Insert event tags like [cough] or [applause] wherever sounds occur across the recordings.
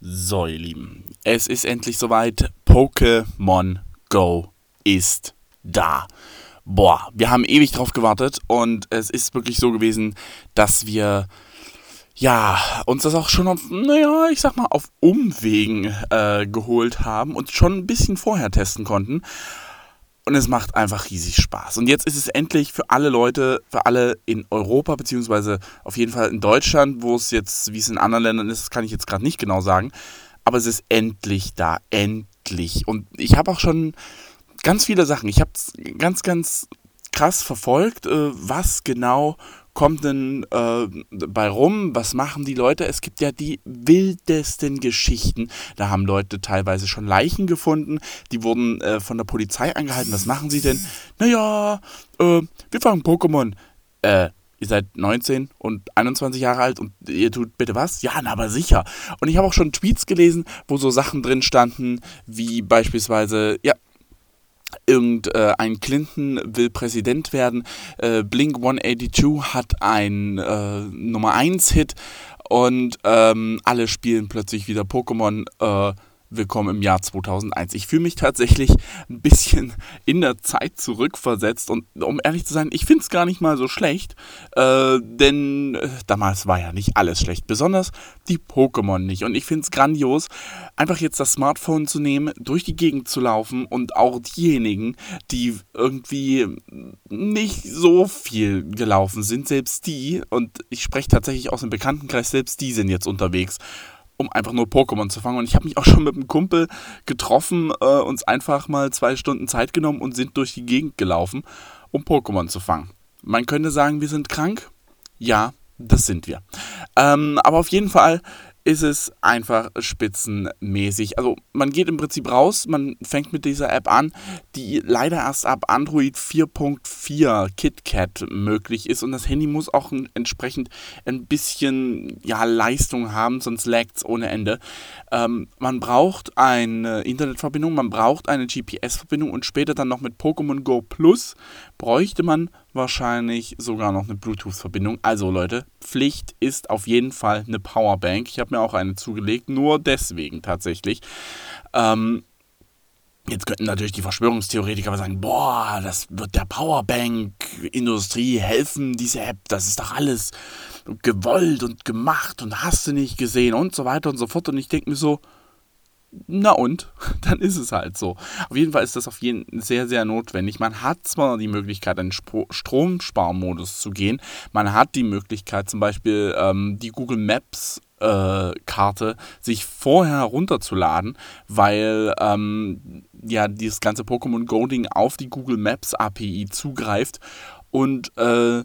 So, ihr Lieben, es ist endlich soweit. Pokémon Go ist da. Boah, wir haben ewig drauf gewartet und es ist wirklich so gewesen, dass wir ja uns das auch schon auf, naja, ich sag mal, auf Umwegen äh, geholt haben und schon ein bisschen vorher testen konnten. Und es macht einfach riesig Spaß. Und jetzt ist es endlich für alle Leute, für alle in Europa, beziehungsweise auf jeden Fall in Deutschland, wo es jetzt, wie es in anderen Ländern ist, kann ich jetzt gerade nicht genau sagen. Aber es ist endlich da, endlich. Und ich habe auch schon ganz viele Sachen. Ich habe es ganz, ganz krass verfolgt, äh, was genau kommt denn äh, bei rum? Was machen die Leute? Es gibt ja die wildesten Geschichten. Da haben Leute teilweise schon Leichen gefunden. Die wurden äh, von der Polizei angehalten. Was machen sie denn? Naja, äh, wir fangen Pokémon. Äh, ihr seid 19 und 21 Jahre alt und ihr tut bitte was? Ja, na, aber sicher. Und ich habe auch schon Tweets gelesen, wo so Sachen drin standen, wie beispielsweise, ja, irgendein äh, Clinton will Präsident werden. Äh, Blink 182 hat ein äh, Nummer 1 Hit und ähm, alle spielen plötzlich wieder Pokémon. Äh, Willkommen im Jahr 2001. Ich fühle mich tatsächlich ein bisschen in der Zeit zurückversetzt und um ehrlich zu sein, ich finde es gar nicht mal so schlecht, äh, denn äh, damals war ja nicht alles schlecht, besonders die Pokémon nicht. Und ich finde es grandios, einfach jetzt das Smartphone zu nehmen, durch die Gegend zu laufen und auch diejenigen, die irgendwie nicht so viel gelaufen sind, selbst die, und ich spreche tatsächlich aus dem Bekanntenkreis, selbst die sind jetzt unterwegs um einfach nur Pokémon zu fangen. Und ich habe mich auch schon mit einem Kumpel getroffen, äh, uns einfach mal zwei Stunden Zeit genommen und sind durch die Gegend gelaufen, um Pokémon zu fangen. Man könnte sagen, wir sind krank. Ja, das sind wir. Ähm, aber auf jeden Fall ist es einfach spitzenmäßig. Also man geht im Prinzip raus, man fängt mit dieser App an, die leider erst ab Android 4.4 KitKat möglich ist und das Handy muss auch entsprechend ein bisschen ja, Leistung haben, sonst laggt es ohne Ende. Ähm, man braucht eine Internetverbindung, man braucht eine GPS-Verbindung und später dann noch mit Pokémon Go Plus bräuchte man wahrscheinlich sogar noch eine Bluetooth-Verbindung. Also Leute, Pflicht ist auf jeden Fall eine Powerbank. Ich habe mir auch eine zugelegt, nur deswegen tatsächlich. Ähm, Jetzt könnten natürlich die Verschwörungstheoretiker sagen, boah, das wird der Powerbank-Industrie helfen, diese App, das ist doch alles gewollt und gemacht und hast du nicht gesehen und so weiter und so fort. Und ich denke mir so, na und, [laughs] dann ist es halt so. Auf jeden Fall ist das auf jeden Fall sehr, sehr notwendig. Man hat zwar die Möglichkeit, in Stromsparmodus zu gehen, man hat die Möglichkeit, zum Beispiel ähm, die Google Maps Karte sich vorher runterzuladen, weil ähm, ja dieses ganze Pokémon Go Ding auf die Google Maps API zugreift und äh,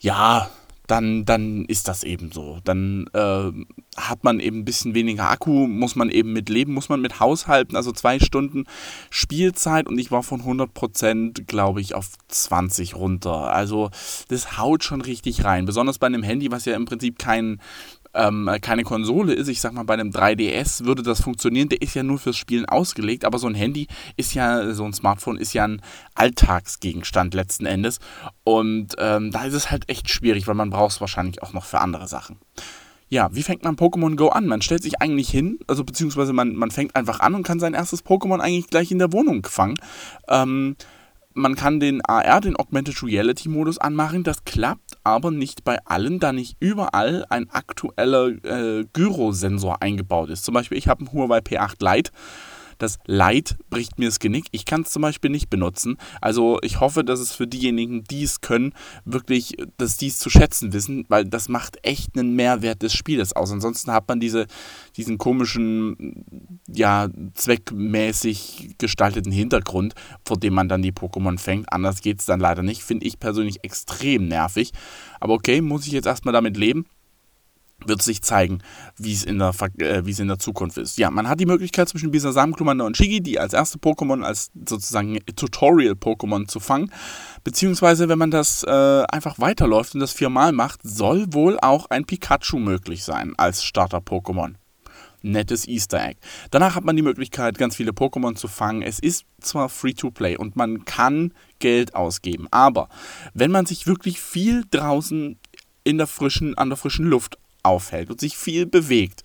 ja, dann, dann ist das eben so. Dann äh, hat man eben ein bisschen weniger Akku, muss man eben mit leben, muss man mit haushalten. Also zwei Stunden Spielzeit und ich war von 100% glaube ich auf 20 runter. Also das haut schon richtig rein. Besonders bei einem Handy, was ja im Prinzip kein, ähm, keine Konsole ist, ich sag mal, bei einem 3DS würde das funktionieren, der ist ja nur fürs Spielen ausgelegt, aber so ein Handy ist ja, so ein Smartphone ist ja ein Alltagsgegenstand letzten Endes. Und ähm, da ist es halt echt schwierig, weil man braucht es wahrscheinlich auch noch für andere Sachen. Ja, wie fängt man Pokémon Go an? Man stellt sich eigentlich hin, also beziehungsweise man, man fängt einfach an und kann sein erstes Pokémon eigentlich gleich in der Wohnung fangen. Ähm, man kann den AR, den Augmented Reality Modus anmachen. Das klappt aber nicht bei allen, da nicht überall ein aktueller äh, Gyrosensor eingebaut ist. Zum Beispiel, ich habe einen Huawei P8 Lite das Light bricht mir das Genick. Ich kann es zum Beispiel nicht benutzen. Also ich hoffe, dass es für diejenigen, die es können, wirklich, dass die es zu schätzen wissen, weil das macht echt einen Mehrwert des Spieles aus. Ansonsten hat man diese, diesen komischen, ja, zweckmäßig gestalteten Hintergrund, vor dem man dann die Pokémon fängt. Anders geht es dann leider nicht. Finde ich persönlich extrem nervig. Aber okay, muss ich jetzt erstmal damit leben wird sich zeigen, wie es in der, äh, in der Zukunft ist. Ja, man hat die Möglichkeit zwischen Bisasam, Glumanda und Shigi, die als erste Pokémon, als sozusagen Tutorial-Pokémon zu fangen. Beziehungsweise, wenn man das äh, einfach weiterläuft und das viermal macht, soll wohl auch ein Pikachu möglich sein als Starter-Pokémon. Nettes Easter Egg. Danach hat man die Möglichkeit, ganz viele Pokémon zu fangen. Es ist zwar Free-to-Play und man kann Geld ausgeben, aber wenn man sich wirklich viel draußen in der frischen, an der frischen Luft aufhält und sich viel bewegt,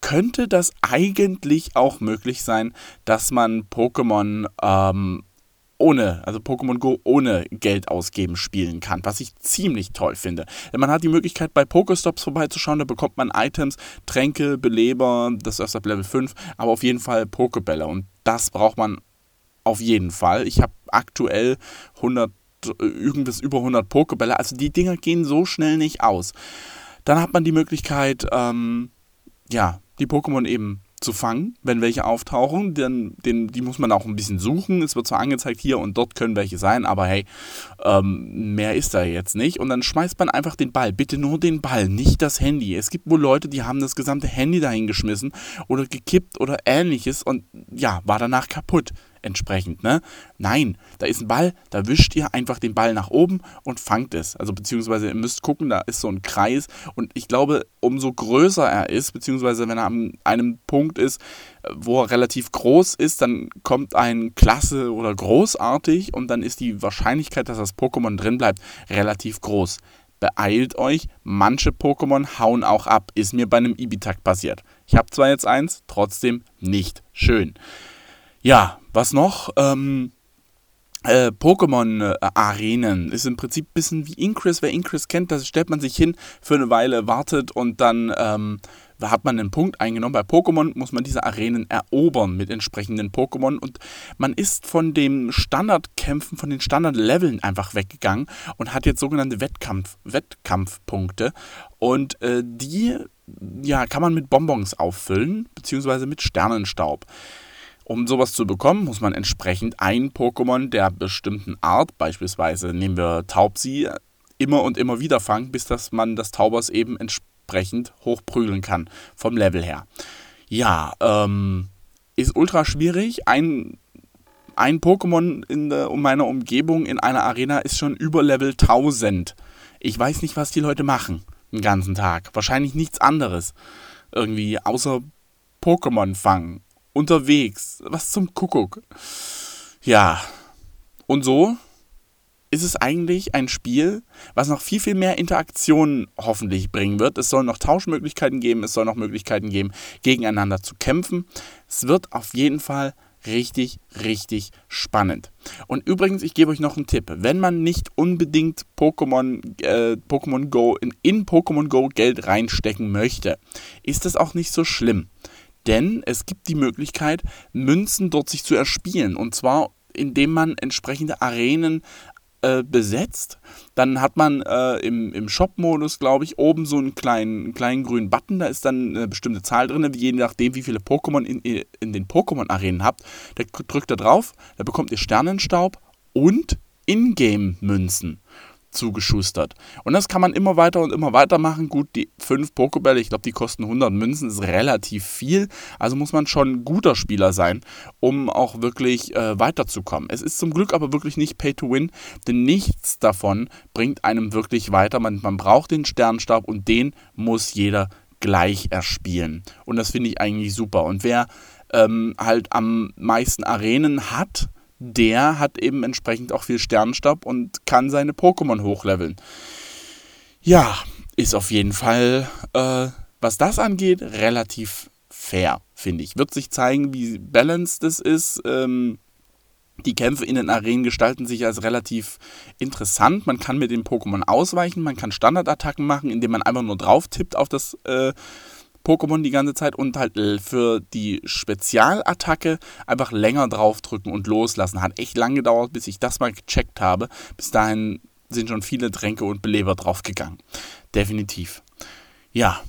könnte das eigentlich auch möglich sein, dass man Pokémon ähm, ohne, also Pokémon Go ohne Geld ausgeben spielen kann, was ich ziemlich toll finde. Denn man hat die Möglichkeit, bei Pokestops vorbeizuschauen, da bekommt man Items, Tränke, Beleber, das ist erst ab Level 5, aber auf jeden Fall Pokebälle und das braucht man auf jeden Fall. Ich habe aktuell 100, irgendwas über 100 Pokebälle, also die Dinger gehen so schnell nicht aus. Dann hat man die Möglichkeit, ähm, ja, die Pokémon eben zu fangen, wenn welche auftauchen. Denn, den, die muss man auch ein bisschen suchen. Es wird zwar angezeigt, hier und dort können welche sein, aber hey, ähm, mehr ist da jetzt nicht. Und dann schmeißt man einfach den Ball. Bitte nur den Ball, nicht das Handy. Es gibt wohl Leute, die haben das gesamte Handy dahingeschmissen oder gekippt oder ähnliches und ja, war danach kaputt entsprechend, ne? Nein, da ist ein Ball, da wischt ihr einfach den Ball nach oben und fangt es. Also beziehungsweise ihr müsst gucken, da ist so ein Kreis und ich glaube, umso größer er ist, beziehungsweise wenn er an einem Punkt ist, wo er relativ groß ist, dann kommt ein Klasse oder großartig und dann ist die Wahrscheinlichkeit, dass das Pokémon drin bleibt, relativ groß. Beeilt euch, manche Pokémon hauen auch ab. Ist mir bei einem Ibitak passiert. Ich habe zwar jetzt eins, trotzdem nicht schön. Ja, was noch? Ähm, äh, Pokémon-Arenen ist im Prinzip ein bisschen wie Incris. Wer Incris kennt, da stellt man sich hin für eine Weile, wartet und dann ähm, hat man einen Punkt eingenommen. Bei Pokémon muss man diese Arenen erobern mit entsprechenden Pokémon und man ist von den Standardkämpfen, von den Standardleveln einfach weggegangen und hat jetzt sogenannte Wettkampf, Wettkampfpunkte und äh, die ja, kann man mit Bonbons auffüllen, beziehungsweise mit Sternenstaub. Um sowas zu bekommen, muss man entsprechend ein Pokémon der bestimmten Art, beispielsweise nehmen wir Taubsi, immer und immer wieder fangen, bis dass man das Taubers eben entsprechend hochprügeln kann, vom Level her. Ja, ähm, ist ultra schwierig. Ein, ein Pokémon in der, um meiner Umgebung in einer Arena ist schon über Level 1000. Ich weiß nicht, was die Leute machen den ganzen Tag. Wahrscheinlich nichts anderes. Irgendwie außer Pokémon fangen unterwegs. Was zum Kuckuck. Ja. Und so ist es eigentlich ein Spiel, was noch viel, viel mehr Interaktionen hoffentlich bringen wird. Es soll noch Tauschmöglichkeiten geben, es soll noch Möglichkeiten geben, gegeneinander zu kämpfen. Es wird auf jeden Fall richtig, richtig spannend. Und übrigens, ich gebe euch noch einen Tipp. Wenn man nicht unbedingt Pokémon, äh, Pokémon Go in, in Pokémon Go Geld reinstecken möchte, ist das auch nicht so schlimm denn es gibt die Möglichkeit, Münzen dort sich zu erspielen. Und zwar, indem man entsprechende Arenen äh, besetzt. Dann hat man äh, im, im Shop-Modus, glaube ich, oben so einen kleinen, kleinen grünen Button. Da ist dann eine bestimmte Zahl drin, je nachdem, wie viele Pokémon in, in den Pokémon-Arenen habt. Da drückt ihr drauf, da bekommt ihr Sternenstaub und Ingame-Münzen zugeschustert. Und das kann man immer weiter und immer weiter machen. Gut, die fünf Pokebälle, ich glaube, die kosten 100 Münzen, ist relativ viel. Also muss man schon ein guter Spieler sein, um auch wirklich äh, weiterzukommen. Es ist zum Glück aber wirklich nicht Pay to Win, denn nichts davon bringt einem wirklich weiter. Man, man braucht den Sternstab und den muss jeder gleich erspielen. Und das finde ich eigentlich super. Und wer ähm, halt am meisten Arenen hat, der hat eben entsprechend auch viel Sternstaub und kann seine Pokémon hochleveln. Ja, ist auf jeden Fall, äh, was das angeht, relativ fair, finde ich. Wird sich zeigen, wie balanced es ist. Ähm, die Kämpfe in den Arenen gestalten sich als relativ interessant. Man kann mit den Pokémon ausweichen, man kann Standardattacken machen, indem man einfach nur drauf tippt auf das äh, Pokémon die ganze Zeit und halt für die Spezialattacke einfach länger draufdrücken und loslassen. Hat echt lang gedauert, bis ich das mal gecheckt habe. Bis dahin sind schon viele Tränke und Beleber draufgegangen. Definitiv. Ja.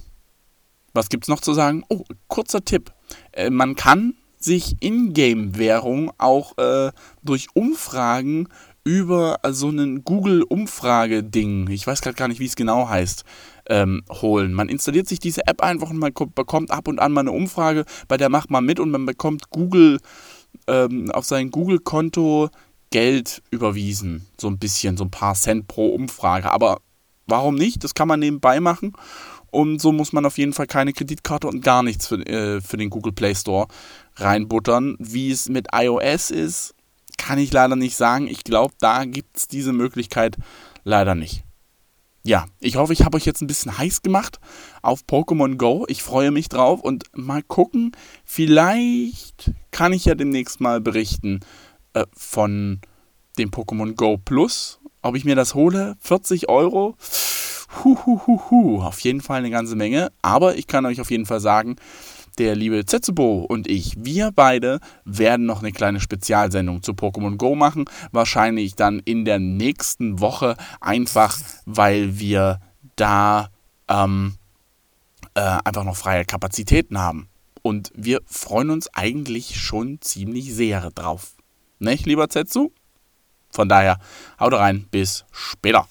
Was gibt's noch zu sagen? Oh, kurzer Tipp. Äh, man kann sich Ingame-Währung auch äh, durch Umfragen über so einen Google-Umfrage-Ding, ich weiß gerade gar nicht, wie es genau heißt, ähm, holen. Man installiert sich diese App einfach und man bekommt ab und an mal eine Umfrage, bei der macht man mit und man bekommt Google ähm, auf sein Google-Konto Geld überwiesen. So ein bisschen, so ein paar Cent pro Umfrage. Aber warum nicht? Das kann man nebenbei machen. Und so muss man auf jeden Fall keine Kreditkarte und gar nichts für, äh, für den Google Play Store reinbuttern. Wie es mit iOS ist, kann ich leider nicht sagen. Ich glaube, da gibt es diese Möglichkeit leider nicht. ja, ich hoffe, ich habe euch jetzt ein bisschen heiß gemacht auf Pokémon Go. Ich freue mich drauf und mal gucken, vielleicht kann ich ja demnächst mal berichten äh, von dem Pokémon Go Plus. Ob ich mir das hole, 40 Euro. Huhuhuhu, auf jeden Fall eine ganze Menge. Aber ich kann euch auf jeden Fall sagen, der liebe Zetsubo und ich, wir beide werden noch eine kleine Spezialsendung zu Pokémon Go machen. Wahrscheinlich dann in der nächsten Woche, einfach weil wir da ähm, äh, einfach noch freie Kapazitäten haben. Und wir freuen uns eigentlich schon ziemlich sehr drauf. Nicht, lieber Zetsu? Von daher, haut rein, bis später.